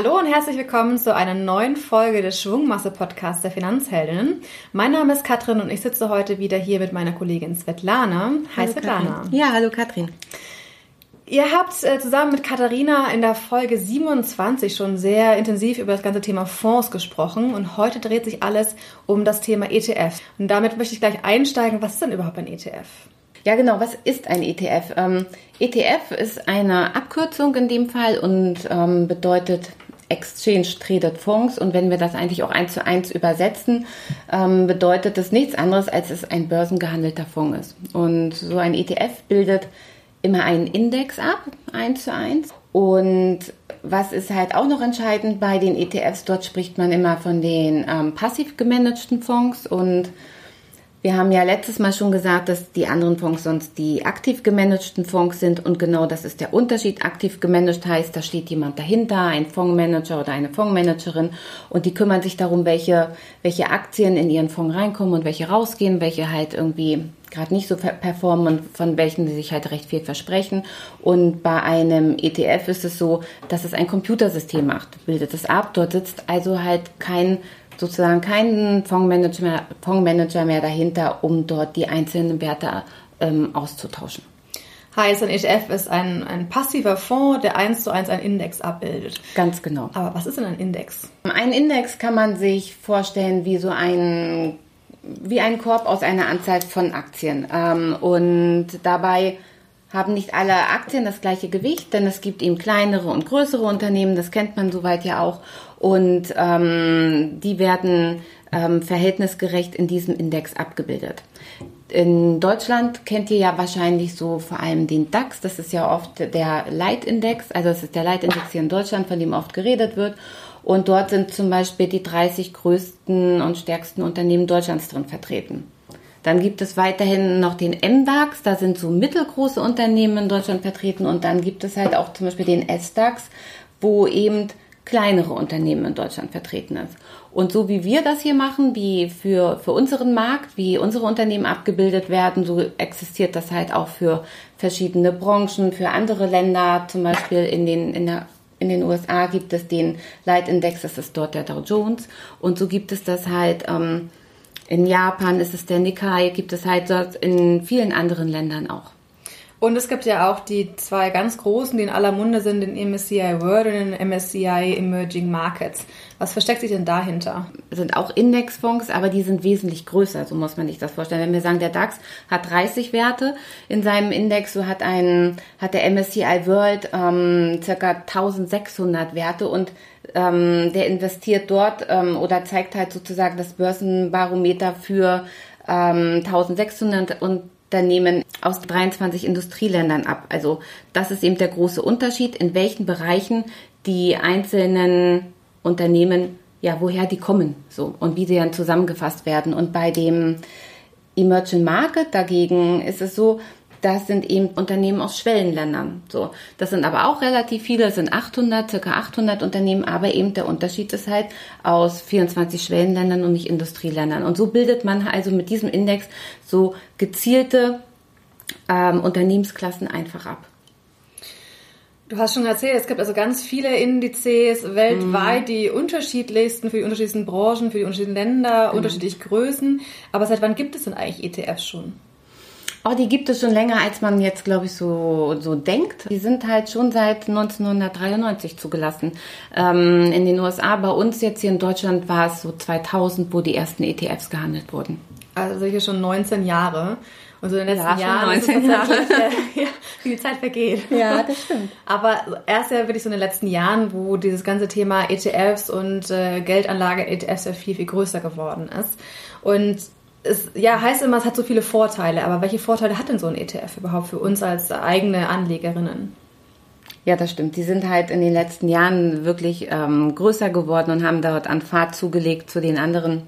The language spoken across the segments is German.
Hallo und herzlich willkommen zu einer neuen Folge des Schwungmasse-Podcasts der Finanzheldinnen. Mein Name ist Katrin und ich sitze heute wieder hier mit meiner Kollegin Svetlana. Hi hallo, Svetlana. Katrin. Ja, hallo Katrin. Ihr habt äh, zusammen mit Katharina in der Folge 27 schon sehr intensiv über das ganze Thema Fonds gesprochen und heute dreht sich alles um das Thema ETF. Und damit möchte ich gleich einsteigen. Was ist denn überhaupt ein ETF? Ja, genau. Was ist ein ETF? Ähm, ETF ist eine Abkürzung in dem Fall und ähm, bedeutet Exchange Traded Fonds. Und wenn wir das eigentlich auch eins zu eins übersetzen, ähm, bedeutet das nichts anderes, als es ein börsengehandelter Fonds ist. Und so ein ETF bildet immer einen Index ab, eins zu eins. Und was ist halt auch noch entscheidend bei den ETFs? Dort spricht man immer von den ähm, passiv gemanagten Fonds und wir haben ja letztes Mal schon gesagt, dass die anderen Fonds sonst die aktiv gemanagten Fonds sind und genau das ist der Unterschied. Aktiv gemanagt heißt, da steht jemand dahinter, ein Fondsmanager oder eine Fondsmanagerin und die kümmern sich darum, welche, welche Aktien in ihren Fonds reinkommen und welche rausgehen, welche halt irgendwie gerade nicht so performen und von welchen sie sich halt recht viel versprechen. Und bei einem ETF ist es so, dass es ein Computersystem macht, bildet es ab. Dort sitzt also halt kein sozusagen keinen Fondsmanager mehr, Fondsmanager mehr dahinter, um dort die einzelnen Werte ähm, auszutauschen. Heißt, ein ETF ist ein, ein passiver Fonds, der eins zu eins einen Index abbildet. Ganz genau. Aber was ist denn ein Index? Ein Index kann man sich vorstellen wie so ein, wie ein Korb aus einer Anzahl von Aktien. Ähm, und dabei haben nicht alle Aktien das gleiche Gewicht, denn es gibt eben kleinere und größere Unternehmen, das kennt man soweit ja auch. Und ähm, die werden ähm, verhältnisgerecht in diesem Index abgebildet. In Deutschland kennt ihr ja wahrscheinlich so vor allem den DAX, das ist ja oft der Leitindex, also es ist der Leitindex hier in Deutschland, von dem oft geredet wird. Und dort sind zum Beispiel die 30 größten und stärksten Unternehmen Deutschlands drin vertreten. Dann gibt es weiterhin noch den MDAX, da sind so mittelgroße Unternehmen in Deutschland vertreten und dann gibt es halt auch zum Beispiel den SDAX, wo eben kleinere Unternehmen in Deutschland vertreten ist. Und so wie wir das hier machen, wie für, für unseren Markt, wie unsere Unternehmen abgebildet werden, so existiert das halt auch für verschiedene Branchen, für andere Länder, zum Beispiel in den, in der in den USA gibt es den Leitindex, das ist dort der Dow Jones. Und so gibt es das halt ähm, in Japan ist es der Nikkei, gibt es halt dort in vielen anderen Ländern auch. Und es gibt ja auch die zwei ganz großen, die in aller Munde sind, den MSCI World und den MSCI Emerging Markets. Was versteckt sich denn dahinter? Sind auch Indexfonds, aber die sind wesentlich größer, so muss man sich das vorstellen. Wenn wir sagen, der DAX hat 30 Werte in seinem Index, so hat ein, hat der MSCI World ähm, circa 1600 Werte und ähm, der investiert dort ähm, oder zeigt halt sozusagen das Börsenbarometer für ähm, 1600 Unternehmen aus 23 Industrieländern ab. Also das ist eben der große Unterschied, in welchen Bereichen die einzelnen Unternehmen, ja, woher die kommen, so und wie sie dann zusammengefasst werden. Und bei dem Emerging Market dagegen ist es so, das sind eben Unternehmen aus Schwellenländern. So, das sind aber auch relativ viele, das sind 800, circa 800 Unternehmen, aber eben der Unterschied ist halt aus 24 Schwellenländern und nicht Industrieländern. Und so bildet man also mit diesem Index so gezielte ähm, Unternehmensklassen einfach ab. Du hast schon erzählt, es gibt also ganz viele Indizes weltweit, mm. die unterschiedlichsten für die unterschiedlichsten Branchen, für die unterschiedlichen Länder, mm. unterschiedliche Größen. Aber seit wann gibt es denn eigentlich ETFs schon? Oh, die gibt es schon länger, als man jetzt, glaube ich, so, so denkt. Die sind halt schon seit 1993 zugelassen. Ähm, in den USA, bei uns jetzt hier in Deutschland war es so 2000, wo die ersten ETFs gehandelt wurden. Also hier schon 19 Jahre. Und so in den letzten ja, Jahren 19 Jahre. ja, wie die Zeit vergeht. Ja, das stimmt. Aber erst ja wirklich so in den letzten Jahren, wo dieses ganze Thema ETFs und äh, Geldanlage ETFs ja viel, viel größer geworden ist. Und es ja, heißt immer, es hat so viele Vorteile, aber welche Vorteile hat denn so ein ETF überhaupt für uns als eigene Anlegerinnen? Ja, das stimmt. Die sind halt in den letzten Jahren wirklich ähm, größer geworden und haben dort an Fahrt zugelegt zu den anderen,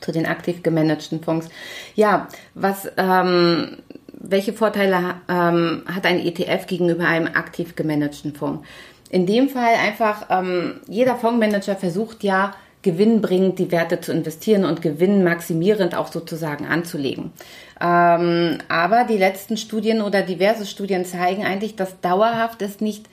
zu den aktiv gemanagten Fonds. Ja, was, ähm, welche Vorteile ähm, hat ein ETF gegenüber einem aktiv gemanagten Fonds? In dem Fall einfach, ähm, jeder Fondsmanager versucht ja, gewinnbringend die Werte zu investieren und gewinnmaximierend auch sozusagen anzulegen. Ähm, aber die letzten Studien oder diverse Studien zeigen eigentlich, dass dauerhaft es nicht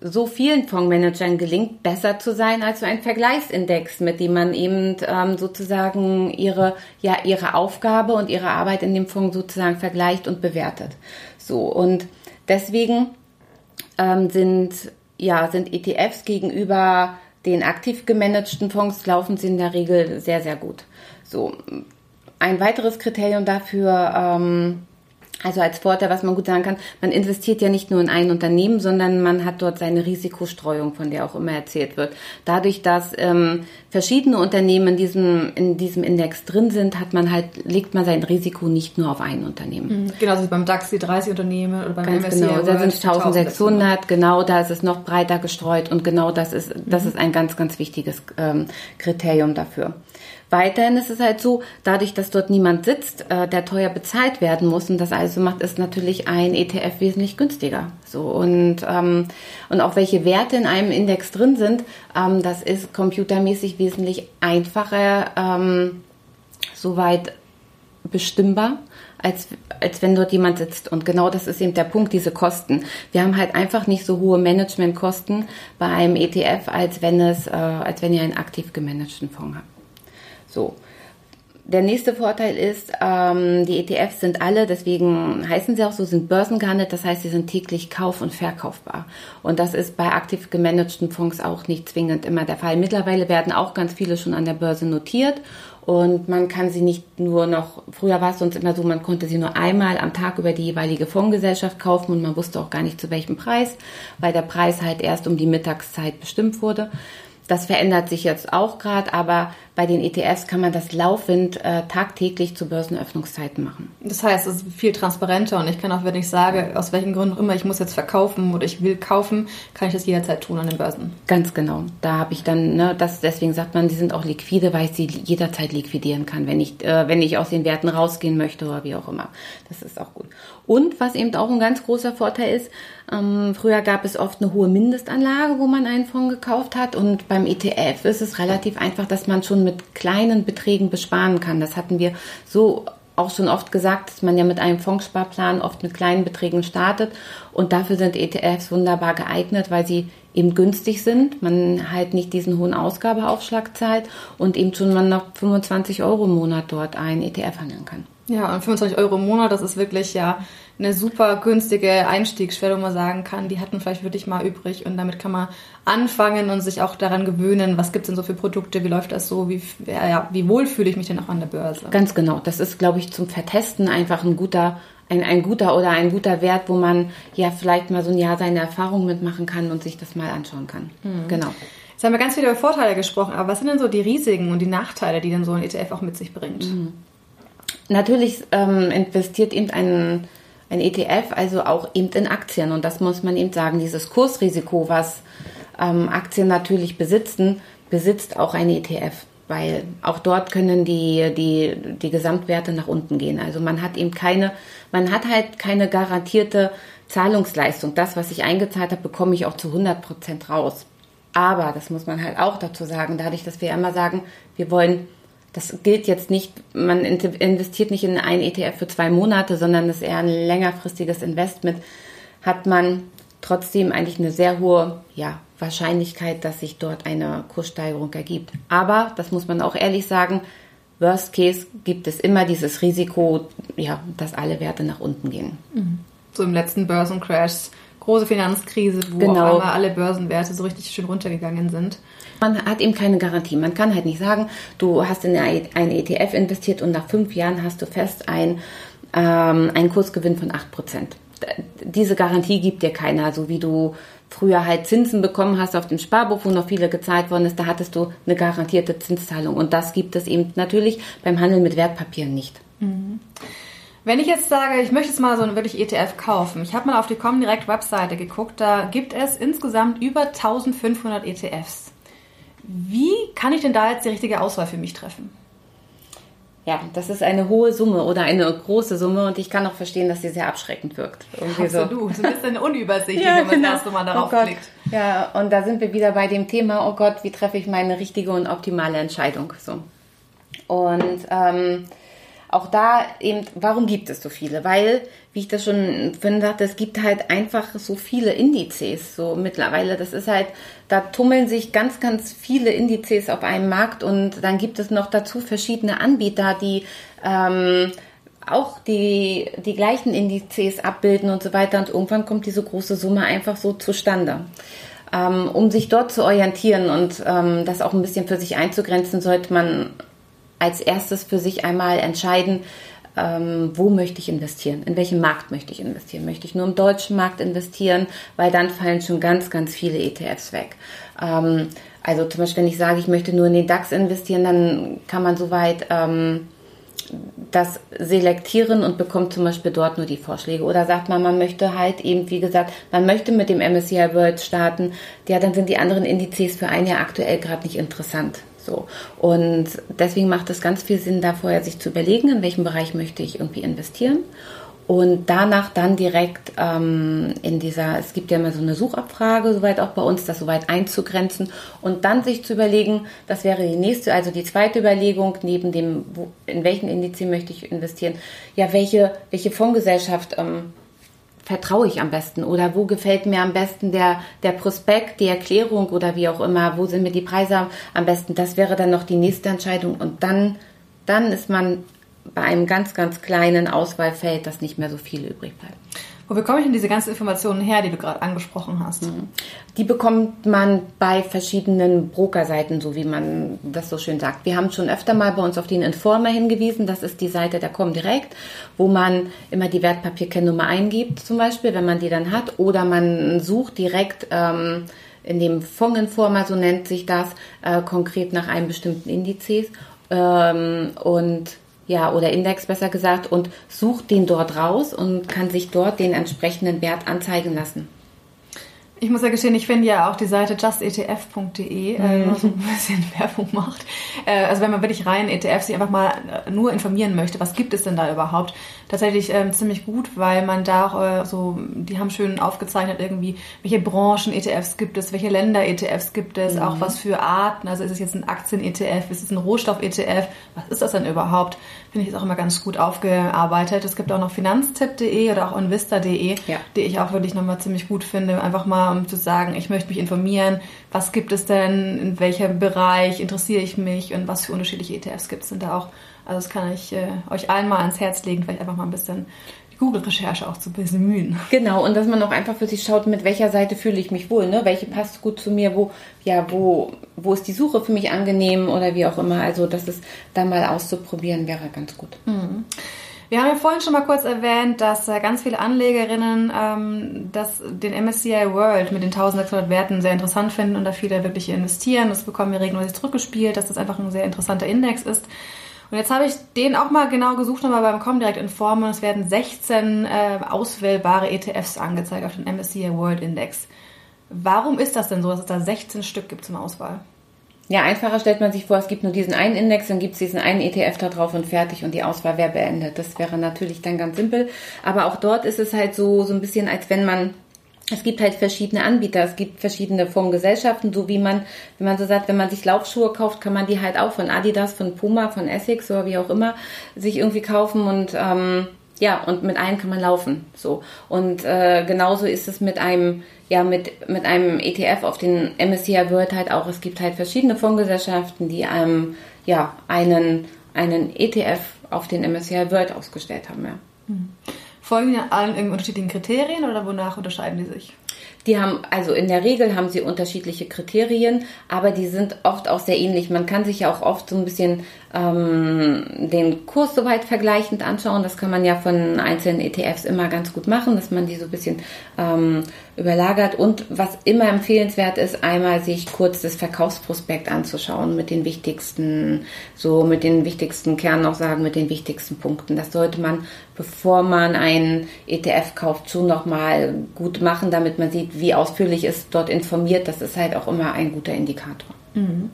so vielen Fondsmanagern gelingt, besser zu sein als so ein Vergleichsindex, mit dem man eben ähm, sozusagen ihre, ja, ihre Aufgabe und ihre Arbeit in dem Fonds sozusagen vergleicht und bewertet. So, und deswegen ähm, sind, ja, sind ETFs gegenüber den aktiv gemanagten Fonds laufen sie in der Regel sehr, sehr gut. So, ein weiteres Kriterium dafür, ähm, also als Vorteil, was man gut sagen kann, man investiert ja nicht nur in ein Unternehmen, sondern man hat dort seine Risikostreuung, von der auch immer erzählt wird. Dadurch, dass ähm, verschiedene Unternehmen in diesem, in diesem Index drin sind, hat man halt, legt man sein Risiko nicht nur auf ein Unternehmen. Mhm. Genau, also beim DAX die 30 Unternehmen oder beim Ganz MSCI genau, da sind es 1600, genau, da ist es noch breiter gestreut und genau das ist, das mhm. ist ein ganz, ganz wichtiges ähm, Kriterium dafür. Weiterhin ist es halt so, dadurch, dass dort niemand sitzt, äh, der teuer bezahlt werden muss und das also macht, ist natürlich ein ETF wesentlich günstiger. So und ähm, und auch welche Werte in einem Index drin sind, ähm, das ist computermäßig wesentlich einfacher, ähm, soweit bestimmbar, als, als wenn dort jemand sitzt. Und genau das ist eben der Punkt, diese Kosten. Wir haben halt einfach nicht so hohe Managementkosten bei einem ETF, als wenn es, äh, als wenn ihr einen aktiv gemanagten Fonds habt. So. Der nächste Vorteil ist, ähm, die ETFs sind alle, deswegen heißen sie auch so, sind börsengehandelt, das heißt, sie sind täglich kauf- und verkaufbar. Und das ist bei aktiv gemanagten Fonds auch nicht zwingend immer der Fall. Mittlerweile werden auch ganz viele schon an der Börse notiert und man kann sie nicht nur noch, früher war es sonst immer so, man konnte sie nur einmal am Tag über die jeweilige Fondsgesellschaft kaufen und man wusste auch gar nicht zu welchem Preis, weil der Preis halt erst um die Mittagszeit bestimmt wurde. Das verändert sich jetzt auch gerade, aber bei den ETFs kann man das laufend äh, tagtäglich zu Börsenöffnungszeiten machen. Das heißt, es ist viel transparenter und ich kann auch, wenn ich sage, aus welchen Gründen auch immer ich muss jetzt verkaufen oder ich will kaufen, kann ich das jederzeit tun an den Börsen. Ganz genau. Da habe ich dann, ne, das deswegen sagt man, die sind auch liquide, weil ich sie jederzeit liquidieren kann, wenn ich, äh, wenn ich aus den Werten rausgehen möchte oder wie auch immer. Das ist auch gut. Und was eben auch ein ganz großer Vorteil ist, ähm, früher gab es oft eine hohe Mindestanlage, wo man einen Fonds gekauft hat. Und beim ETF ist es relativ einfach, dass man schon mit kleinen Beträgen besparen kann. Das hatten wir so auch schon oft gesagt, dass man ja mit einem Fondssparplan oft mit kleinen Beträgen startet. Und dafür sind ETFs wunderbar geeignet, weil sie eben günstig sind, man halt nicht diesen hohen Ausgabeaufschlag zahlt und eben schon man noch 25 Euro im Monat dort einen ETF handeln kann. Ja, und 25 Euro im Monat, das ist wirklich ja eine super günstige Einstiegsschwelle, wo man sagen kann, die hatten vielleicht wirklich mal übrig und damit kann man anfangen und sich auch daran gewöhnen, was gibt es denn so für Produkte, wie läuft das so, wie, ja, wie wohl fühle ich mich denn auch an der Börse. Ganz genau, das ist, glaube ich, zum Vertesten einfach ein guter ein, ein guter oder ein guter Wert, wo man ja vielleicht mal so ein Jahr seine Erfahrung mitmachen kann und sich das mal anschauen kann. Mhm. Genau. Jetzt haben wir ganz viel über Vorteile gesprochen, aber was sind denn so die Risiken und die Nachteile, die denn so ein ETF auch mit sich bringt? Mhm. Natürlich ähm, investiert eben ein, ein ETF also auch eben in Aktien und das muss man eben sagen, dieses Kursrisiko, was ähm, Aktien natürlich besitzen, besitzt auch ein ETF, weil auch dort können die, die, die Gesamtwerte nach unten gehen. Also man hat eben keine, man hat halt keine garantierte Zahlungsleistung. Das, was ich eingezahlt habe, bekomme ich auch zu 100 Prozent raus. Aber, das muss man halt auch dazu sagen, dadurch, dass wir immer sagen, wir wollen das gilt jetzt nicht, man investiert nicht in einen ETF für zwei Monate, sondern das ist eher ein längerfristiges Investment, hat man trotzdem eigentlich eine sehr hohe ja, Wahrscheinlichkeit, dass sich dort eine Kurssteigerung ergibt. Aber, das muss man auch ehrlich sagen, Worst Case gibt es immer dieses Risiko, ja, dass alle Werte nach unten gehen. Mhm. So im letzten Börsencrash, große Finanzkrise, wo genau. auf einmal alle Börsenwerte so richtig schön runtergegangen sind. Man hat eben keine Garantie. Man kann halt nicht sagen, du hast in einen ETF investiert und nach fünf Jahren hast du fest ein, ähm, einen Kursgewinn von 8%. Diese Garantie gibt dir keiner, so wie du früher halt Zinsen bekommen hast auf dem Sparbuch, wo noch viele gezahlt worden ist, da hattest du eine garantierte Zinszahlung. Und das gibt es eben natürlich beim Handel mit Wertpapieren nicht. Mhm. Wenn ich jetzt sage, ich möchte jetzt mal so einen wirklich ETF kaufen, ich habe mal auf die Comdirect Webseite geguckt, da gibt es insgesamt über 1500 ETFs. Wie kann ich denn da jetzt die richtige Auswahl für mich treffen? Ja, das ist eine hohe Summe oder eine große Summe und ich kann auch verstehen, dass sie sehr abschreckend wirkt. Irgendwie Absolut, so. ein bisschen unübersichtlich, ja, wenn man genau. das erste Mal darauf oh klickt. Ja, und da sind wir wieder bei dem Thema, oh Gott, wie treffe ich meine richtige und optimale Entscheidung? So. Und ähm, auch da eben, warum gibt es so viele? Weil, wie ich das schon vorhin sagte, es gibt halt einfach so viele Indizes. So mittlerweile, das ist halt, da tummeln sich ganz, ganz viele Indizes auf einem Markt und dann gibt es noch dazu verschiedene Anbieter, die ähm, auch die, die gleichen Indizes abbilden und so weiter. Und irgendwann kommt diese große Summe einfach so zustande. Ähm, um sich dort zu orientieren und ähm, das auch ein bisschen für sich einzugrenzen, sollte man als erstes für sich einmal entscheiden, ähm, wo möchte ich investieren, in welchem Markt möchte ich investieren. Möchte ich nur im deutschen Markt investieren, weil dann fallen schon ganz, ganz viele ETFs weg. Ähm, also zum Beispiel, wenn ich sage, ich möchte nur in den DAX investieren, dann kann man soweit ähm, das selektieren und bekommt zum Beispiel dort nur die Vorschläge. Oder sagt man, man möchte halt eben, wie gesagt, man möchte mit dem MSCI World starten, ja, dann sind die anderen Indizes für ein Jahr aktuell gerade nicht interessant. So. Und deswegen macht es ganz viel Sinn, da vorher sich zu überlegen, in welchem Bereich möchte ich irgendwie investieren. Und danach dann direkt ähm, in dieser, es gibt ja immer so eine Suchabfrage, soweit auch bei uns, das soweit einzugrenzen. Und dann sich zu überlegen, das wäre die nächste, also die zweite Überlegung, neben dem, wo, in welchen Indizien möchte ich investieren, ja, welche, welche Fondsgesellschaft ähm, vertraue ich am besten? Oder wo gefällt mir am besten der, der Prospekt, die Erklärung oder wie auch immer, wo sind mir die Preise am besten, das wäre dann noch die nächste Entscheidung. Und dann, dann ist man bei einem ganz, ganz kleinen Auswahlfeld, dass nicht mehr so viel übrig bleibt. Wo bekomme ich denn diese ganzen Informationen her, die du gerade angesprochen hast? Mhm. Die bekommt man bei verschiedenen Brokerseiten, so wie man das so schön sagt. Wir haben schon öfter mal bei uns auf den Informer hingewiesen. Das ist die Seite der Comdirect, wo man immer die Wertpapierkennnummer eingibt, zum Beispiel, wenn man die dann hat. Oder man sucht direkt ähm, in dem Fondsinformer, so nennt sich das, äh, konkret nach einem bestimmten Indizes. Ähm, und ja, oder Index besser gesagt, und sucht den dort raus und kann sich dort den entsprechenden Wert anzeigen lassen. Ich muss ja gestehen, ich finde ja auch die Seite justetf.de, äh, mhm. so ein bisschen Werbung macht. Äh, also wenn man wirklich rein ETFs sich einfach mal äh, nur informieren möchte, was gibt es denn da überhaupt? Tatsächlich ähm, ziemlich gut, weil man da auch äh, so, die haben schön aufgezeichnet irgendwie, welche Branchen ETFs gibt es, welche Länder ETFs gibt es, mhm. auch was für Arten. Also ist es jetzt ein Aktien-ETF, ist es ein Rohstoff-ETF? Was ist das denn überhaupt? Finde ich jetzt auch immer ganz gut aufgearbeitet. Es gibt auch noch finanztipp.de oder auch invista.de, ja. die ich auch wirklich nochmal ziemlich gut finde. Einfach mal um zu sagen, ich möchte mich informieren, was gibt es denn, in welchem Bereich interessiere ich mich und was für unterschiedliche ETFs gibt es denn da auch. Also das kann ich äh, euch allen mal ans Herz legen, vielleicht einfach mal ein bisschen Google-Recherche auch zu bemühen. Genau, und dass man auch einfach für sich schaut, mit welcher Seite fühle ich mich wohl, ne? Welche passt gut zu mir, wo, ja, wo, wo ist die Suche für mich angenehm oder wie auch immer. Also das ist da mal auszuprobieren, wäre ganz gut. Mhm. Wir haben ja vorhin schon mal kurz erwähnt, dass äh, ganz viele Anlegerinnen ähm, das, den MSCI World mit den 1600 Werten sehr interessant finden und da viele wirklich investieren. Das bekommen wir regelmäßig zurückgespielt, dass das einfach ein sehr interessanter Index ist. Und jetzt habe ich den auch mal genau gesucht, nochmal beim Comdirect Informer. Es werden 16 äh, auswählbare ETFs angezeigt auf den MSCI World Index. Warum ist das denn so, dass es da 16 Stück gibt zum Auswahl? Ja, einfacher stellt man sich vor, es gibt nur diesen einen Index, dann gibt es diesen einen ETF da drauf und fertig und die Auswahl wäre beendet. Das wäre natürlich dann ganz simpel. Aber auch dort ist es halt so, so ein bisschen, als wenn man es gibt halt verschiedene Anbieter, es gibt verschiedene Fondsgesellschaften, so wie man, wenn man so sagt, wenn man sich Laufschuhe kauft, kann man die halt auch von Adidas, von Puma, von Essex oder wie auch immer sich irgendwie kaufen und ähm, ja, und mit allen kann man laufen. So. Und äh, genauso ist es mit einem, ja, mit, mit einem ETF auf den MSCI World halt auch. Es gibt halt verschiedene Fondsgesellschaften, die einem ja einen, einen ETF auf den MSCI World ausgestellt haben, ja. Mhm. Folgen die allen irgendwie unterschiedlichen Kriterien oder wonach unterscheiden die sich? Die haben, also in der Regel haben sie unterschiedliche Kriterien, aber die sind oft auch sehr ähnlich. Man kann sich ja auch oft so ein bisschen ähm, den Kurs soweit vergleichend anschauen. Das kann man ja von einzelnen ETFs immer ganz gut machen, dass man die so ein bisschen ähm, überlagert. Und was immer empfehlenswert ist, einmal sich kurz das Verkaufsprospekt anzuschauen mit den wichtigsten, so mit den wichtigsten Kernaussagen, mit den wichtigsten Punkten. Das sollte man, bevor man einen ETF kauft, schon nochmal gut machen, damit man sieht, wie ausführlich ist dort informiert. Das ist halt auch immer ein guter Indikator. Mhm.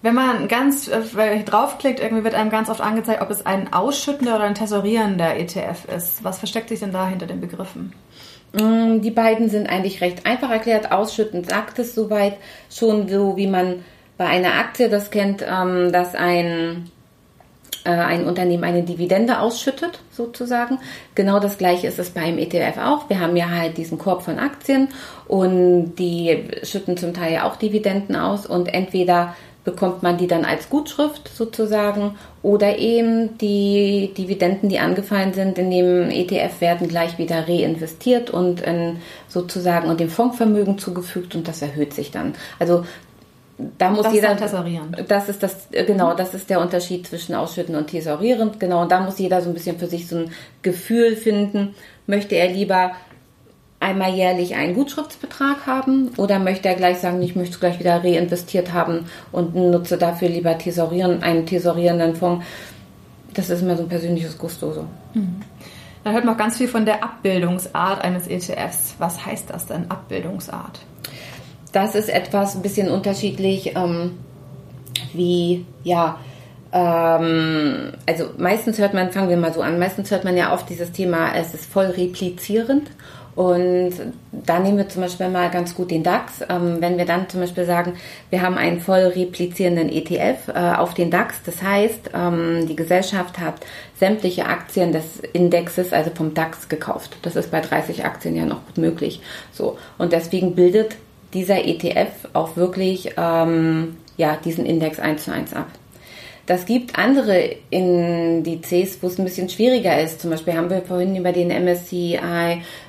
Wenn man ganz äh, draufklickt, irgendwie wird einem ganz oft angezeigt, ob es ein ausschüttender oder ein tesorierender ETF ist. Was versteckt sich denn da hinter den Begriffen? Mm, die beiden sind eigentlich recht einfach erklärt. Ausschüttend sagt es soweit schon so, wie man bei einer Aktie das kennt, ähm, dass ein ein Unternehmen eine Dividende ausschüttet, sozusagen. Genau das gleiche ist es beim ETF auch. Wir haben ja halt diesen Korb von Aktien und die schütten zum Teil ja auch Dividenden aus und entweder bekommt man die dann als Gutschrift sozusagen oder eben die Dividenden, die angefallen sind, in dem ETF werden gleich wieder reinvestiert und in sozusagen und dem Fondsvermögen zugefügt und das erhöht sich dann. Also da muss das jeder Tesorieren. das ist das äh, genau das ist der Unterschied zwischen ausschütten und tesorieren genau und da muss jeder so ein bisschen für sich so ein Gefühl finden möchte er lieber einmal jährlich einen Gutschriftsbetrag haben oder möchte er gleich sagen, ich möchte es gleich wieder reinvestiert haben und nutze dafür lieber tesorieren, einen tesorierenden Fonds. Das ist immer so ein persönliches Gusto so. Mhm. Da hört man auch ganz viel von der Abbildungsart eines ETFs. Was heißt das denn, Abbildungsart? Das ist etwas ein bisschen unterschiedlich, ähm, wie, ja, ähm, also meistens hört man, fangen wir mal so an, meistens hört man ja oft dieses Thema, es ist voll replizierend und da nehmen wir zum Beispiel mal ganz gut den DAX. Ähm, wenn wir dann zum Beispiel sagen, wir haben einen voll replizierenden ETF äh, auf den DAX, das heißt, ähm, die Gesellschaft hat sämtliche Aktien des Indexes, also vom DAX, gekauft. Das ist bei 30 Aktien ja noch gut möglich. So und deswegen bildet dieser ETF auch wirklich ähm, ja diesen Index eins zu eins ab. Das gibt andere Indizes, wo es ein bisschen schwieriger ist. Zum Beispiel haben wir vorhin über den MSCI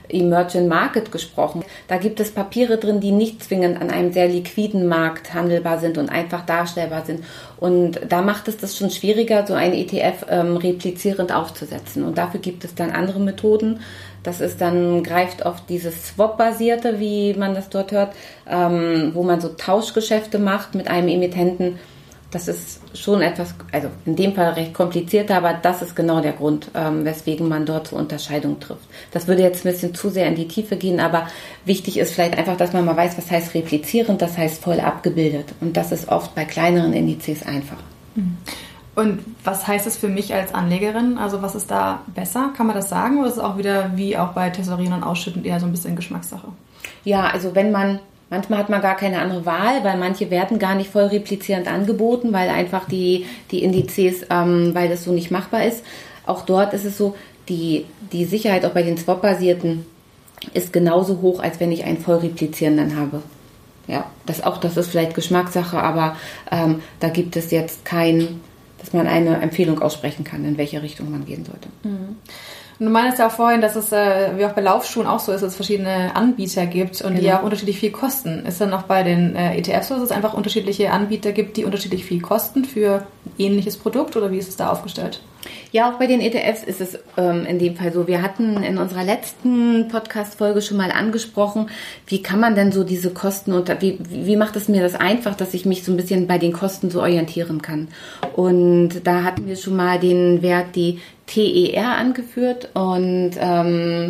Emerging Market gesprochen. Da gibt es Papiere drin, die nicht zwingend an einem sehr liquiden Markt handelbar sind und einfach darstellbar sind. Und da macht es das schon schwieriger, so ein ETF ähm, replizierend aufzusetzen. Und dafür gibt es dann andere Methoden. Das ist dann, greift oft dieses Swap-basierte, wie man das dort hört, ähm, wo man so Tauschgeschäfte macht mit einem Emittenten das ist schon etwas, also in dem Fall recht komplizierter, aber das ist genau der Grund, ähm, weswegen man dort zur Unterscheidung trifft. Das würde jetzt ein bisschen zu sehr in die Tiefe gehen, aber wichtig ist vielleicht einfach, dass man mal weiß, was heißt replizierend, das heißt voll abgebildet. Und das ist oft bei kleineren Indizes einfach. Mhm. Und was heißt das für mich als Anlegerin? Also was ist da besser? Kann man das sagen? Oder ist es auch wieder wie auch bei Tesorien und Ausschütten eher so ein bisschen Geschmackssache? Ja, also wenn man Manchmal hat man gar keine andere Wahl, weil manche werden gar nicht voll replizierend angeboten, weil einfach die, die Indizes, ähm, weil das so nicht machbar ist. Auch dort ist es so, die, die Sicherheit auch bei den Swap-basierten ist genauso hoch, als wenn ich einen voll replizierenden habe. Ja, das auch, das ist vielleicht Geschmackssache, aber ähm, da gibt es jetzt kein, dass man eine Empfehlung aussprechen kann, in welche Richtung man gehen sollte. Mhm. Und du meinst ja auch vorhin, dass es, äh, wie auch bei Laufschuhen auch so ist, dass es verschiedene Anbieter gibt und genau. die ja auch unterschiedlich viel kosten. Ist dann auch bei den äh, ETFs so, dass es einfach unterschiedliche Anbieter gibt, die unterschiedlich viel kosten für ähnliches Produkt oder wie ist es da aufgestellt? Ja, auch bei den ETFs ist es ähm, in dem Fall so. Wir hatten in unserer letzten Podcast-Folge schon mal angesprochen, wie kann man denn so diese Kosten unter, wie, wie macht es mir das einfach, dass ich mich so ein bisschen bei den Kosten so orientieren kann? Und da hatten wir schon mal den Wert, die TER angeführt und ähm,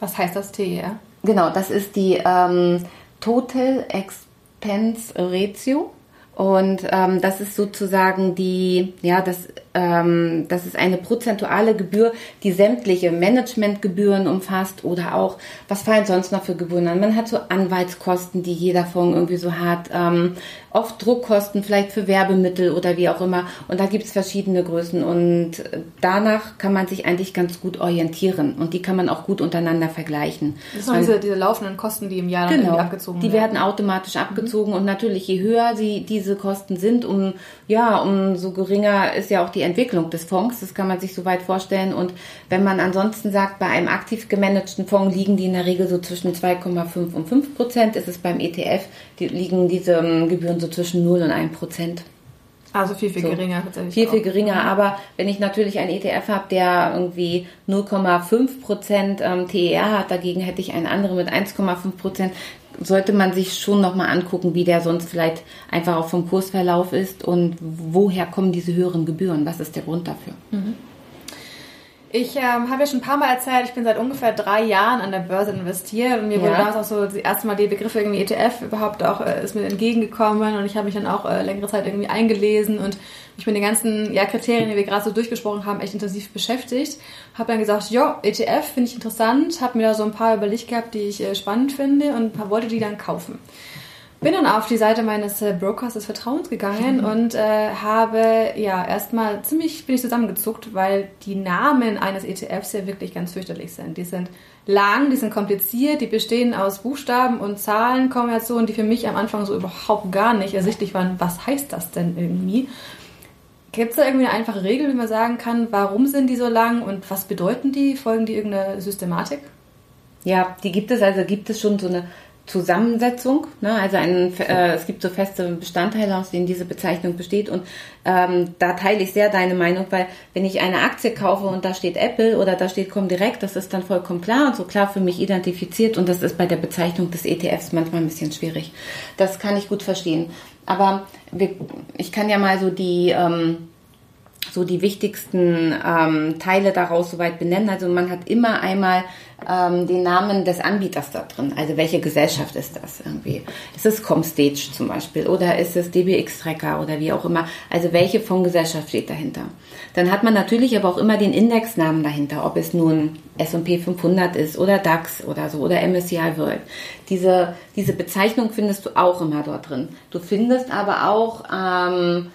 was heißt das TER? Genau, das ist die ähm, Total Expense Ratio. Und ähm, das ist sozusagen die, ja, das, ähm, das ist eine prozentuale Gebühr, die sämtliche Managementgebühren umfasst oder auch, was fallen sonst noch für Gebühren an? Man hat so Anwaltskosten, die jeder Fonds irgendwie so hat, ähm, oft Druckkosten vielleicht für Werbemittel oder wie auch immer. Und da gibt es verschiedene Größen und danach kann man sich eigentlich ganz gut orientieren und die kann man auch gut untereinander vergleichen. Das sind diese, diese laufenden Kosten, die im Jahr genau, abgezogen werden. Die werden automatisch abgezogen mhm. und natürlich je höher sie diese Kosten sind, um ja, umso geringer ist ja auch die Entwicklung des Fonds. Das kann man sich so weit vorstellen. Und wenn man ansonsten sagt, bei einem aktiv gemanagten Fonds liegen die in der Regel so zwischen 2,5 und 5 Prozent, ist es beim ETF, die liegen diese ähm, Gebühren so zwischen 0 und 1 Prozent. Also viel, viel so. geringer tatsächlich. Viel, viel geringer. Aber wenn ich natürlich einen ETF habe, der irgendwie 0,5 Prozent ähm, TER hat, dagegen hätte ich einen anderen mit 1,5 Prozent, sollte man sich schon nochmal angucken, wie der sonst vielleicht einfach auch vom Kursverlauf ist und woher kommen diese höheren Gebühren. Was ist der Grund dafür? Mhm. Ich ähm, habe ja schon ein paar Mal erzählt, ich bin seit ungefähr drei Jahren an der Börse investiert und mir ja. wurde damals auch so das erste Mal die Begriffe irgendwie ETF überhaupt auch äh, ist mir entgegengekommen und ich habe mich dann auch äh, längere Zeit irgendwie eingelesen und mich mit den ganzen ja, Kriterien, die wir gerade so durchgesprochen haben, echt intensiv beschäftigt. Habe dann gesagt, ja, ETF finde ich interessant, habe mir da so ein paar überlegt gehabt, die ich äh, spannend finde und wollte die dann kaufen. Bin dann auf die Seite meines äh, Brokers des Vertrauens gegangen mhm. und äh, habe ja erstmal ziemlich bin ich zusammengezuckt, weil die Namen eines ETFs ja wirklich ganz fürchterlich sind. Die sind lang, die sind kompliziert, die bestehen aus Buchstaben und Zahlenkombinationen, die für mich am Anfang so überhaupt gar nicht ersichtlich waren. Was heißt das denn irgendwie? Gibt es da irgendwie eine einfache Regel, wie man sagen kann, warum sind die so lang und was bedeuten die? Folgen die irgendeiner Systematik? Ja, die gibt es, also gibt es schon so eine Zusammensetzung. Ne? Also ein, äh, es gibt so feste Bestandteile, aus denen diese Bezeichnung besteht. Und ähm, da teile ich sehr deine Meinung, weil wenn ich eine Aktie kaufe und da steht Apple oder da steht Comdirect, das ist dann vollkommen klar und so klar für mich identifiziert. Und das ist bei der Bezeichnung des ETFs manchmal ein bisschen schwierig. Das kann ich gut verstehen. Aber wir, ich kann ja mal so die ähm, so die wichtigsten ähm, Teile daraus soweit benennen. Also man hat immer einmal ähm, den Namen des Anbieters da drin. Also welche Gesellschaft ist das irgendwie? Ist es Comstage zum Beispiel oder ist es DBX Tracker oder wie auch immer? Also welche Fondsgesellschaft steht dahinter? Dann hat man natürlich aber auch immer den Indexnamen dahinter, ob es nun S&P 500 ist oder DAX oder so oder MSCI World. Diese, diese Bezeichnung findest du auch immer dort drin. Du findest aber auch ähm,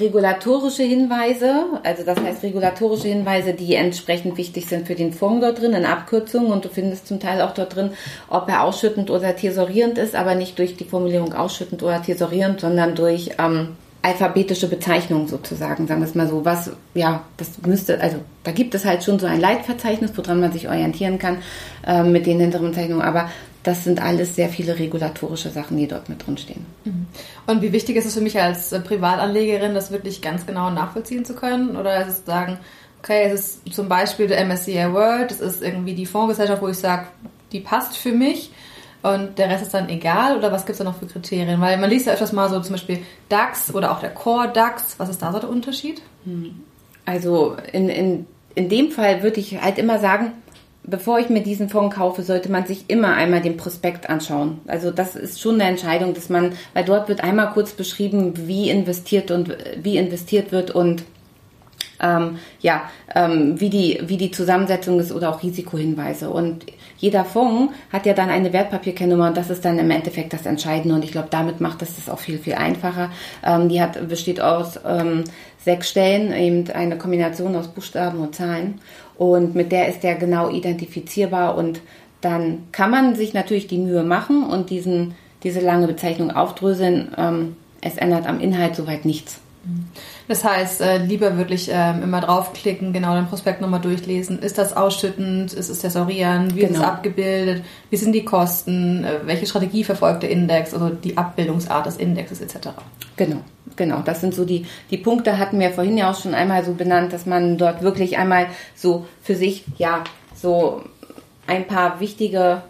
regulatorische Hinweise, also das heißt regulatorische Hinweise, die entsprechend wichtig sind für den Fonds dort drin, in Abkürzungen und du findest zum Teil auch dort drin, ob er ausschüttend oder tesorierend ist, aber nicht durch die Formulierung ausschüttend oder tesorierend, sondern durch ähm, alphabetische Bezeichnungen sozusagen, sagen wir es mal so. Was, ja, das müsste, also da gibt es halt schon so ein Leitverzeichnis, woran man sich orientieren kann äh, mit den hinteren Bezeichnungen, aber das sind alles sehr viele regulatorische Sachen, die dort mit drin stehen. Mhm. Und wie wichtig ist es für mich als äh, Privatanlegerin, das wirklich ganz genau nachvollziehen zu können? Oder ist es sagen, okay, es ist zum Beispiel der MSCI World, das ist irgendwie die Fondsgesellschaft, wo ich sage, die passt für mich und der Rest ist dann egal? Oder was gibt es da noch für Kriterien? Weil man liest ja öfters mal so zum Beispiel DAX oder auch der Core DAX. Was ist da so der Unterschied? Hm. Also in, in, in dem Fall würde ich halt immer sagen, bevor ich mir diesen Fonds kaufe, sollte man sich immer einmal den Prospekt anschauen. Also das ist schon eine Entscheidung, dass man, weil dort wird einmal kurz beschrieben, wie investiert und wie investiert wird und ähm, ja, ähm, wie die wie die Zusammensetzung ist oder auch Risikohinweise. Und jeder Fonds hat ja dann eine Wertpapierkennnummer und das ist dann im Endeffekt das Entscheidende. Und ich glaube, damit macht das das auch viel viel einfacher. Ähm, die hat besteht aus ähm, sechs Stellen, eben eine Kombination aus Buchstaben und Zahlen. Und mit der ist der genau identifizierbar und dann kann man sich natürlich die Mühe machen und diesen, diese lange Bezeichnung aufdröseln. Ähm, es ändert am Inhalt soweit nichts. Das heißt, äh, lieber wirklich ähm, immer draufklicken, genau den Prospekt nochmal durchlesen. Ist das ausschüttend? Ist es tesaurieren? Wie genau. ist es abgebildet? Wie sind die Kosten? Äh, welche Strategie verfolgt der Index? Also die Abbildungsart des Indexes etc. Genau, genau. Das sind so die, die Punkte, hatten wir vorhin ja auch schon einmal so benannt, dass man dort wirklich einmal so für sich, ja, so ein paar wichtige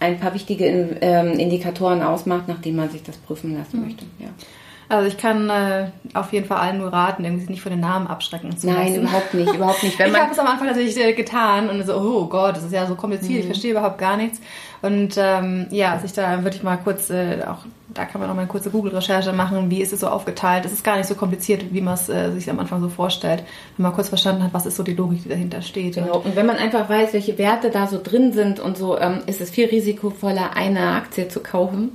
ein paar wichtige ähm, Indikatoren ausmacht, nachdem man sich das prüfen lassen mhm. möchte. Ja. Also ich kann äh, auf jeden Fall allen nur raten, irgendwie sich nicht von den Namen abschrecken zu Nein, lassen. überhaupt nicht, überhaupt nicht. Wenn ich habe es am Anfang natürlich äh, getan und so, oh Gott, das ist ja so kompliziert, mhm. ich verstehe überhaupt gar nichts. Und ähm, ja, sich da würde ich mal kurz, äh, auch da kann man auch mal eine kurze Google-Recherche machen, wie ist es so aufgeteilt. Es ist gar nicht so kompliziert, wie man es äh, sich am Anfang so vorstellt, wenn man kurz verstanden hat, was ist so die Logik, die dahinter steht. Genau, und wenn man einfach weiß, welche Werte da so drin sind und so, ähm, ist es viel risikovoller, eine Aktie zu kaufen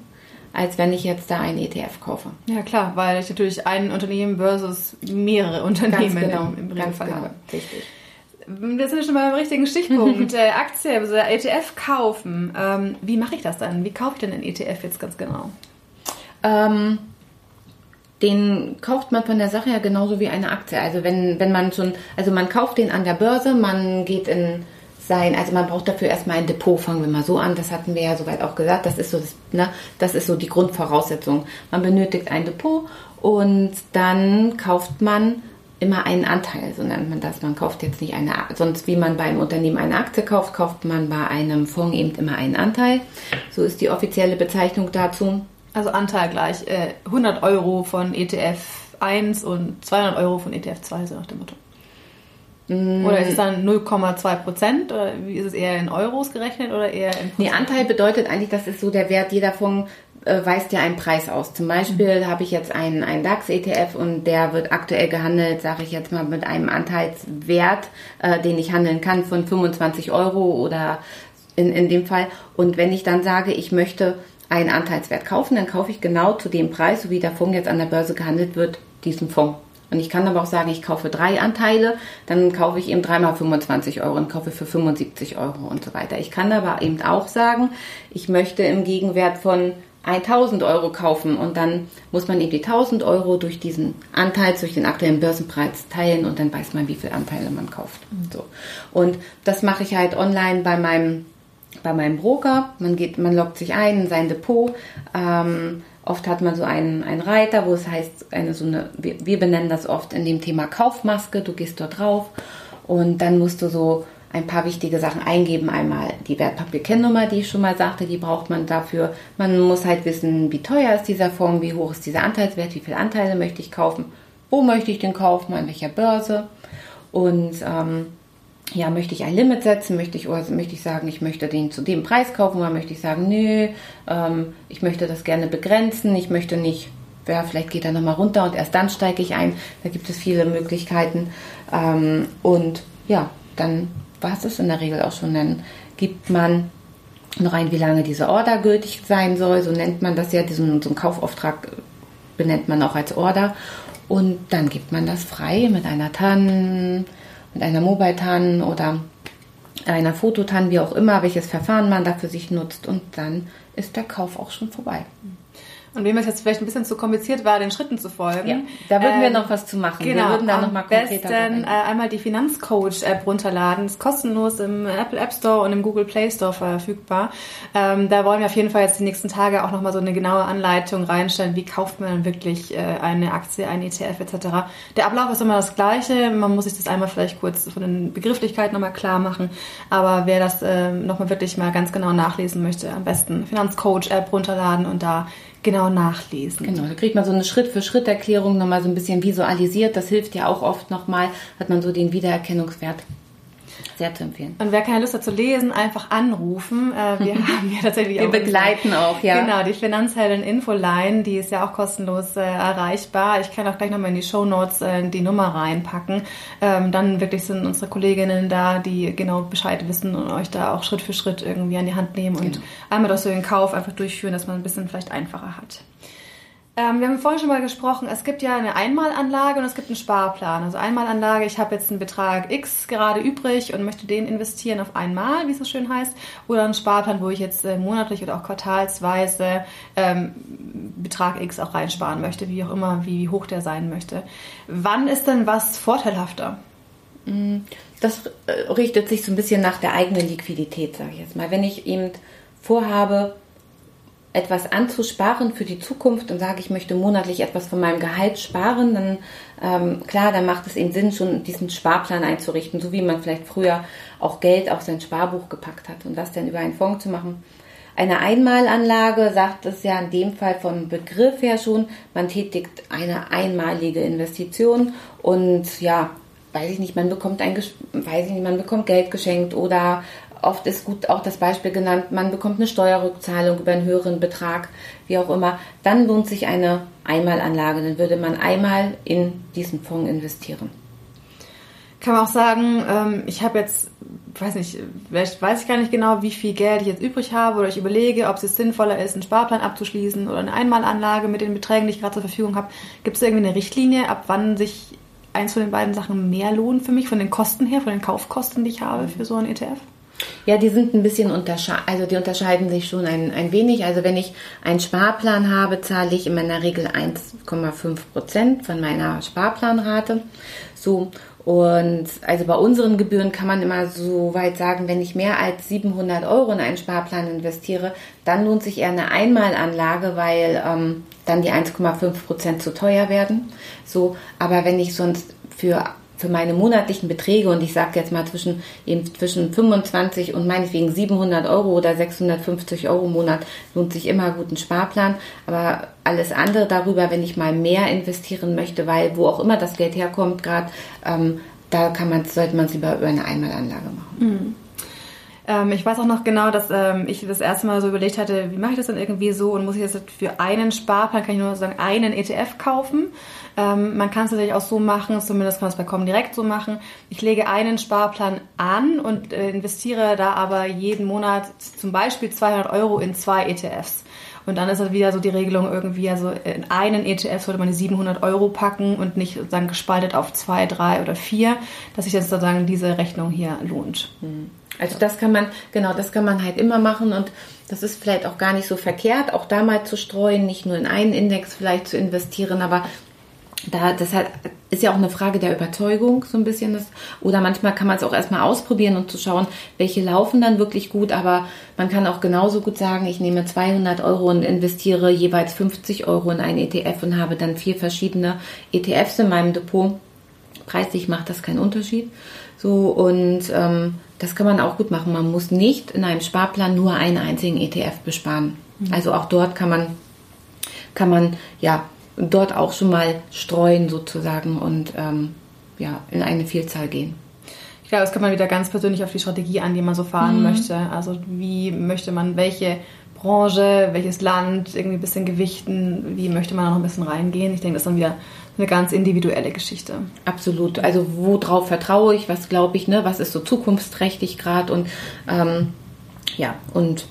als wenn ich jetzt da einen ETF kaufe. Ja klar, weil ich natürlich ein Unternehmen versus mehrere Unternehmen ganz genau, im, im Regelfall genau, habe. Richtig. Sind wir schon mal beim richtigen Stichpunkt. äh, Aktie, also ETF kaufen. Ähm, wie mache ich das dann? Wie kaufe ich denn einen ETF jetzt ganz genau? Ähm, den kauft man von der Sache her genauso wie eine Aktie. Also wenn, wenn man schon, also man kauft den an der Börse, man geht in sein. Also man braucht dafür erstmal ein Depot, fangen wir mal so an. Das hatten wir ja soweit auch gesagt. Das ist so, das, ne, das ist so die Grundvoraussetzung. Man benötigt ein Depot und dann kauft man immer einen Anteil, so nennt man das. Man kauft jetzt nicht eine, sonst wie man bei einem Unternehmen eine Aktie kauft, kauft man bei einem Fonds eben immer einen Anteil. So ist die offizielle Bezeichnung dazu. Also Anteil gleich äh, 100 Euro von ETF 1 und 200 Euro von ETF 2, so nach dem Motto. Mm. Oder ist es dann 0,2 Prozent? Oder wie ist es eher in Euros gerechnet oder eher in Prozent? Nee, Anteil bedeutet eigentlich, das ist so der Wert. Jeder Fonds äh, weist ja einen Preis aus. Zum Beispiel mhm. habe ich jetzt einen, einen DAX-ETF und der wird aktuell gehandelt, sage ich jetzt mal, mit einem Anteilswert, äh, den ich handeln kann von 25 Euro oder in, in dem Fall. Und wenn ich dann sage, ich möchte einen Anteilswert kaufen, dann kaufe ich genau zu dem Preis, so wie der Fonds jetzt an der Börse gehandelt wird, diesen Fonds. Und ich kann aber auch sagen, ich kaufe drei Anteile, dann kaufe ich eben dreimal 25 Euro und kaufe für 75 Euro und so weiter. Ich kann aber eben auch sagen, ich möchte im Gegenwert von 1000 Euro kaufen und dann muss man eben die 1000 Euro durch diesen Anteil, durch den aktuellen Börsenpreis teilen und dann weiß man, wie viele Anteile man kauft. So. Und das mache ich halt online bei meinem bei meinem Broker. Man geht, man loggt sich ein in sein Depot. Ähm, oft hat man so einen, einen Reiter, wo es heißt, eine so eine, wir, wir benennen das oft in dem Thema Kaufmaske. Du gehst dort drauf und dann musst du so ein paar wichtige Sachen eingeben. Einmal die Wertpapierkennnummer, die ich schon mal sagte, die braucht man dafür. Man muss halt wissen, wie teuer ist dieser Fonds, wie hoch ist dieser Anteilswert, wie viele Anteile möchte ich kaufen, wo möchte ich den kaufen, an welcher Börse. Und ähm, ja, möchte ich ein Limit setzen, möchte ich, oder möchte ich sagen, ich möchte den zu dem Preis kaufen, oder möchte ich sagen, nö, ähm, ich möchte das gerne begrenzen, ich möchte nicht, ja, vielleicht geht er nochmal runter und erst dann steige ich ein. Da gibt es viele Möglichkeiten. Ähm, und ja, dann war es das in der Regel auch schon. Dann gibt man noch ein, wie lange diese Order gültig sein soll, so nennt man das ja, diesen, so einen Kaufauftrag benennt man auch als Order. Und dann gibt man das frei mit einer TAN, mit einer Mobile-TAN oder einer Fototan, wie auch immer, welches Verfahren man dafür sich nutzt. Und dann ist der Kauf auch schon vorbei. Und wem es jetzt vielleicht ein bisschen zu kompliziert war, den Schritten zu folgen. Ja, da würden ähm, wir noch was zu machen. Genau, wir würden da noch mal konkreter besten, äh, einmal die Finanzcoach-App runterladen. Ist kostenlos im Apple App Store und im Google Play Store verfügbar. Ähm, da wollen wir auf jeden Fall jetzt die nächsten Tage auch noch mal so eine genaue Anleitung reinstellen. Wie kauft man wirklich äh, eine Aktie, ein ETF etc. Der Ablauf ist immer das gleiche. Man muss sich das einmal vielleicht kurz von den Begrifflichkeiten nochmal klar machen. Aber wer das äh, nochmal wirklich mal ganz genau nachlesen möchte, am besten Finanzcoach-App runterladen und da genau nachlesen. Genau, da kriegt man so eine Schritt-für-Schritt-Erklärung nochmal so ein bisschen visualisiert. Das hilft ja auch oft nochmal, hat man so den Wiedererkennungswert sehr zu empfehlen. Und wer keine Lust hat zu lesen, einfach anrufen. Äh, wir haben ja tatsächlich wir auch. Wir begleiten unsere, auch, ja. Genau, die Finanzheldin Infoline, die ist ja auch kostenlos äh, erreichbar. Ich kann auch gleich nochmal in die Show Notes äh, die Nummer reinpacken. Ähm, dann wirklich sind unsere Kolleginnen da, die genau Bescheid wissen und euch da auch Schritt für Schritt irgendwie an die Hand nehmen genau. und einmal durch so den Kauf einfach durchführen, dass man ein bisschen vielleicht einfacher hat. Ähm, wir haben vorhin schon mal gesprochen, es gibt ja eine Einmalanlage und es gibt einen Sparplan. Also Einmalanlage, ich habe jetzt einen Betrag X gerade übrig und möchte den investieren auf einmal, wie es so schön heißt. Oder einen Sparplan, wo ich jetzt äh, monatlich oder auch quartalsweise ähm, Betrag X auch reinsparen möchte, wie auch immer, wie hoch der sein möchte. Wann ist denn was vorteilhafter? Mm, das äh, richtet sich so ein bisschen nach der eigenen Liquidität, sage ich jetzt mal. Wenn ich eben vorhabe, etwas anzusparen für die Zukunft und sage, ich möchte monatlich etwas von meinem Gehalt sparen, dann ähm, klar, dann macht es eben Sinn, schon diesen Sparplan einzurichten, so wie man vielleicht früher auch Geld auf sein Sparbuch gepackt hat und das dann über einen Fonds zu machen. Eine Einmalanlage sagt es ja in dem Fall vom Begriff her schon, man tätigt eine einmalige Investition und ja, weiß ich nicht, man bekommt ein, weiß ich nicht, man bekommt Geld geschenkt oder oft ist gut auch das Beispiel genannt, man bekommt eine Steuerrückzahlung über einen höheren Betrag, wie auch immer, dann lohnt sich eine Einmalanlage. Dann würde man einmal in diesen Fonds investieren. Kann man auch sagen, ähm, ich habe jetzt, weiß nicht, weiß ich gar nicht genau, wie viel Geld ich jetzt übrig habe oder ich überlege, ob es sinnvoller ist, einen Sparplan abzuschließen oder eine Einmalanlage mit den Beträgen, die ich gerade zur Verfügung habe. Gibt es irgendwie eine Richtlinie, ab wann sich eins von den beiden Sachen mehr lohnt für mich, von den Kosten her, von den Kaufkosten, die ich habe für so einen ETF? Ja, die sind ein bisschen unterscheiden, also die unterscheiden sich schon ein, ein wenig. Also wenn ich einen Sparplan habe, zahle ich in meiner Regel 1,5 Prozent von meiner Sparplanrate. So. Und also bei unseren Gebühren kann man immer so weit sagen, wenn ich mehr als 700 Euro in einen Sparplan investiere, dann lohnt sich eher eine Einmalanlage, weil ähm, dann die 1,5 Prozent zu teuer werden. So, aber wenn ich sonst für für meine monatlichen Beträge und ich sage jetzt mal zwischen eben zwischen 25 und meinetwegen 700 Euro oder 650 Euro im Monat lohnt sich immer gut ein Sparplan. Aber alles andere darüber, wenn ich mal mehr investieren möchte, weil wo auch immer das Geld herkommt, gerade ähm, da kann man, sollte man es lieber über eine Einmalanlage machen. Mhm. Ähm, ich weiß auch noch genau, dass ähm, ich das erste Mal so überlegt hatte, wie mache ich das dann irgendwie so und muss ich jetzt für einen Sparplan, kann ich nur sagen, einen ETF kaufen. Ähm, man kann es natürlich auch so machen, zumindest kann man es bei Comdirect so machen. Ich lege einen Sparplan an und äh, investiere da aber jeden Monat zum Beispiel 200 Euro in zwei ETFs. Und dann ist halt wieder so die Regelung irgendwie, also in einen ETF sollte man die 700 Euro packen und nicht sozusagen gespaltet auf zwei, drei oder vier, dass sich jetzt sozusagen diese Rechnung hier lohnt. Hm. Also das kann man, genau, das kann man halt immer machen und das ist vielleicht auch gar nicht so verkehrt, auch da mal zu streuen, nicht nur in einen Index vielleicht zu investieren, aber da, das hat, ist ja auch eine Frage der Überzeugung, so ein bisschen. Das, oder manchmal kann man es auch erstmal ausprobieren und zu schauen, welche laufen dann wirklich gut. Aber man kann auch genauso gut sagen, ich nehme 200 Euro und investiere jeweils 50 Euro in einen ETF und habe dann vier verschiedene ETFs in meinem Depot. Preislich macht das keinen Unterschied. So, und ähm, das kann man auch gut machen. Man muss nicht in einem Sparplan nur einen einzigen ETF besparen. Mhm. Also auch dort kann man, kann man ja dort auch schon mal streuen sozusagen und ähm, ja, in eine Vielzahl gehen. Ich glaube, das kommt man wieder ganz persönlich auf die Strategie an, die man so fahren mhm. möchte. Also wie möchte man welche Branche, welches Land irgendwie ein bisschen gewichten, wie möchte man noch ein bisschen reingehen. Ich denke, das ist dann wieder eine ganz individuelle Geschichte. Absolut. Also worauf vertraue ich, was glaube ich, ne? was ist so zukunftsträchtig gerade und ähm, ja, und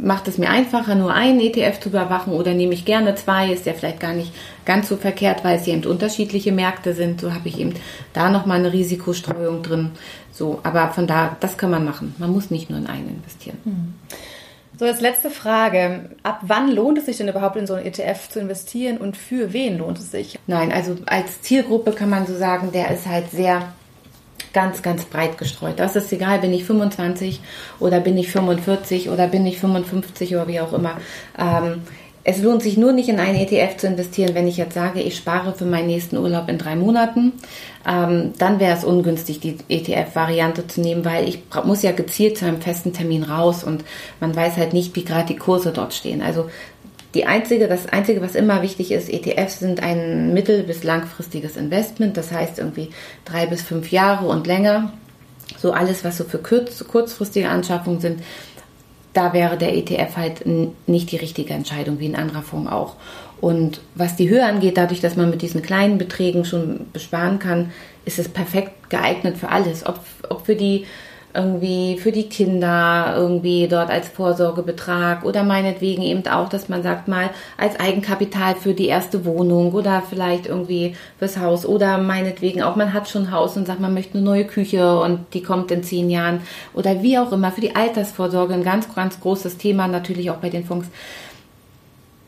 macht es mir einfacher, nur einen ETF zu überwachen oder nehme ich gerne zwei, ist ja vielleicht gar nicht ganz so verkehrt, weil es eben unterschiedliche Märkte sind. So habe ich eben da nochmal eine Risikostreuung drin. So, aber von da, das kann man machen. Man muss nicht nur in einen investieren. Hm. So, als letzte Frage. Ab wann lohnt es sich denn überhaupt in so einen ETF zu investieren und für wen lohnt es sich? Nein, also als Zielgruppe kann man so sagen, der ist halt sehr ganz, ganz breit gestreut. Das ist egal, bin ich 25 oder bin ich 45 oder bin ich 55 oder wie auch immer. Ähm, es lohnt sich nur nicht in einen ETF zu investieren, wenn ich jetzt sage, ich spare für meinen nächsten Urlaub in drei Monaten. Ähm, dann wäre es ungünstig, die ETF-Variante zu nehmen, weil ich muss ja gezielt zu einem festen Termin raus und man weiß halt nicht, wie gerade die Kurse dort stehen. Also die einzige, das Einzige, was immer wichtig ist, ETFs sind ein mittel- bis langfristiges Investment, das heißt irgendwie drei bis fünf Jahre und länger. So alles, was so für kurz, kurzfristige Anschaffungen sind, da wäre der ETF halt nicht die richtige Entscheidung, wie ein anderer Fonds auch. Und was die Höhe angeht, dadurch, dass man mit diesen kleinen Beträgen schon besparen kann, ist es perfekt geeignet für alles. Ob, ob für die irgendwie für die Kinder irgendwie dort als Vorsorgebetrag oder meinetwegen eben auch, dass man sagt mal als Eigenkapital für die erste Wohnung oder vielleicht irgendwie fürs Haus oder meinetwegen auch man hat schon Haus und sagt man möchte eine neue Küche und die kommt in zehn Jahren oder wie auch immer für die Altersvorsorge ein ganz ganz großes Thema natürlich auch bei den Fonds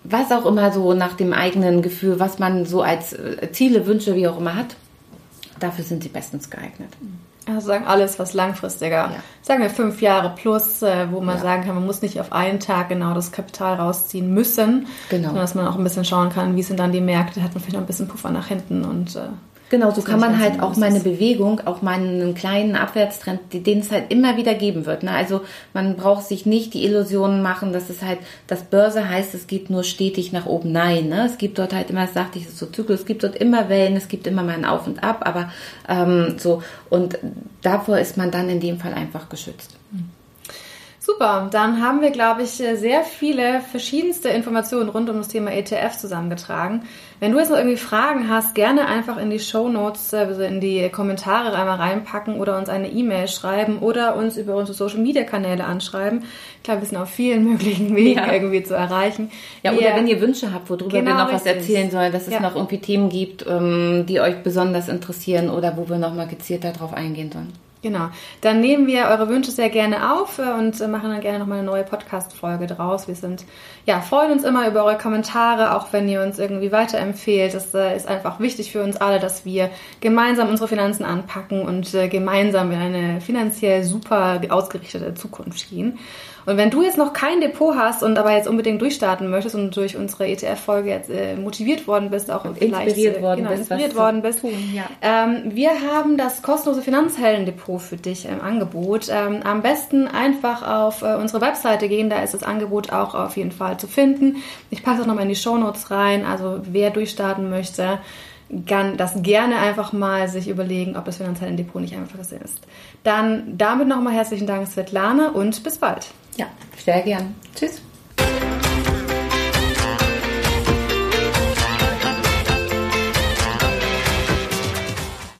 was auch immer so nach dem eigenen Gefühl was man so als äh, Ziele Wünsche wie auch immer hat dafür sind sie bestens geeignet. Also sagen alles, was langfristiger, ja. sagen wir fünf Jahre plus, äh, wo man ja. sagen kann, man muss nicht auf einen Tag genau das Kapital rausziehen müssen, genau. sondern dass man auch ein bisschen schauen kann, wie sind dann die Märkte, hat man vielleicht noch ein bisschen Puffer nach hinten und äh, Genau, so kann man halt auch mal eine Bewegung, auch mal einen kleinen Abwärtstrend, den es halt immer wieder geben wird. Ne? Also man braucht sich nicht die Illusionen machen, dass es halt, das Börse heißt, es geht nur stetig nach oben. Nein, ne? es gibt dort halt immer, das sagte ich, es ist so Zyklus, es gibt dort immer Wellen, es gibt immer mal ein Auf und Ab, aber ähm, so und davor ist man dann in dem Fall einfach geschützt. Mhm. Super, dann haben wir, glaube ich, sehr viele verschiedenste Informationen rund um das Thema ETF zusammengetragen. Wenn du jetzt noch irgendwie Fragen hast, gerne einfach in die Show Notes, also in die Kommentare einmal reinpacken oder uns eine E-Mail schreiben oder uns über unsere Social Media Kanäle anschreiben. Ich glaube, wir sind auf vielen möglichen Wegen ja. irgendwie zu erreichen. Ja, oder wenn ihr Wünsche habt, worüber genau wir noch richtig. was erzählen sollen, dass es ja. noch irgendwie Themen gibt, ähm, die euch besonders interessieren oder wo wir noch mal gezielter darauf eingehen sollen. Genau. Dann nehmen wir eure Wünsche sehr gerne auf äh, und äh, machen dann gerne nochmal eine neue Podcast-Folge draus. Wir sind, ja, freuen uns immer über eure Kommentare, auch wenn ihr uns irgendwie weiterempfehlt. Das äh, ist einfach wichtig für uns alle, dass wir gemeinsam unsere Finanzen anpacken und gemeinsam in eine finanziell super ausgerichtete Zukunft gehen. Und wenn du jetzt noch kein Depot hast und aber jetzt unbedingt durchstarten möchtest und durch unsere ETF-Folge jetzt äh, motiviert worden bist, auch vielleicht inspiriert worden genau, bist, inspiriert worden bist, tun, ja. ähm, wir haben das kostenlose Finanzhelden-Depot für dich im Angebot. Ähm, am besten einfach auf äh, unsere Webseite gehen, da ist das Angebot auch auf jeden Fall zu finden. Ich passe auch nochmal in die Show Notes rein, also wer durchstarten möchte, das gerne einfach mal sich überlegen, ob das Finanzhelden-Depot nicht einfach ist. Dann damit nochmal herzlichen Dank, Svetlana, und bis bald. Ja, sehr gern. Tschüss.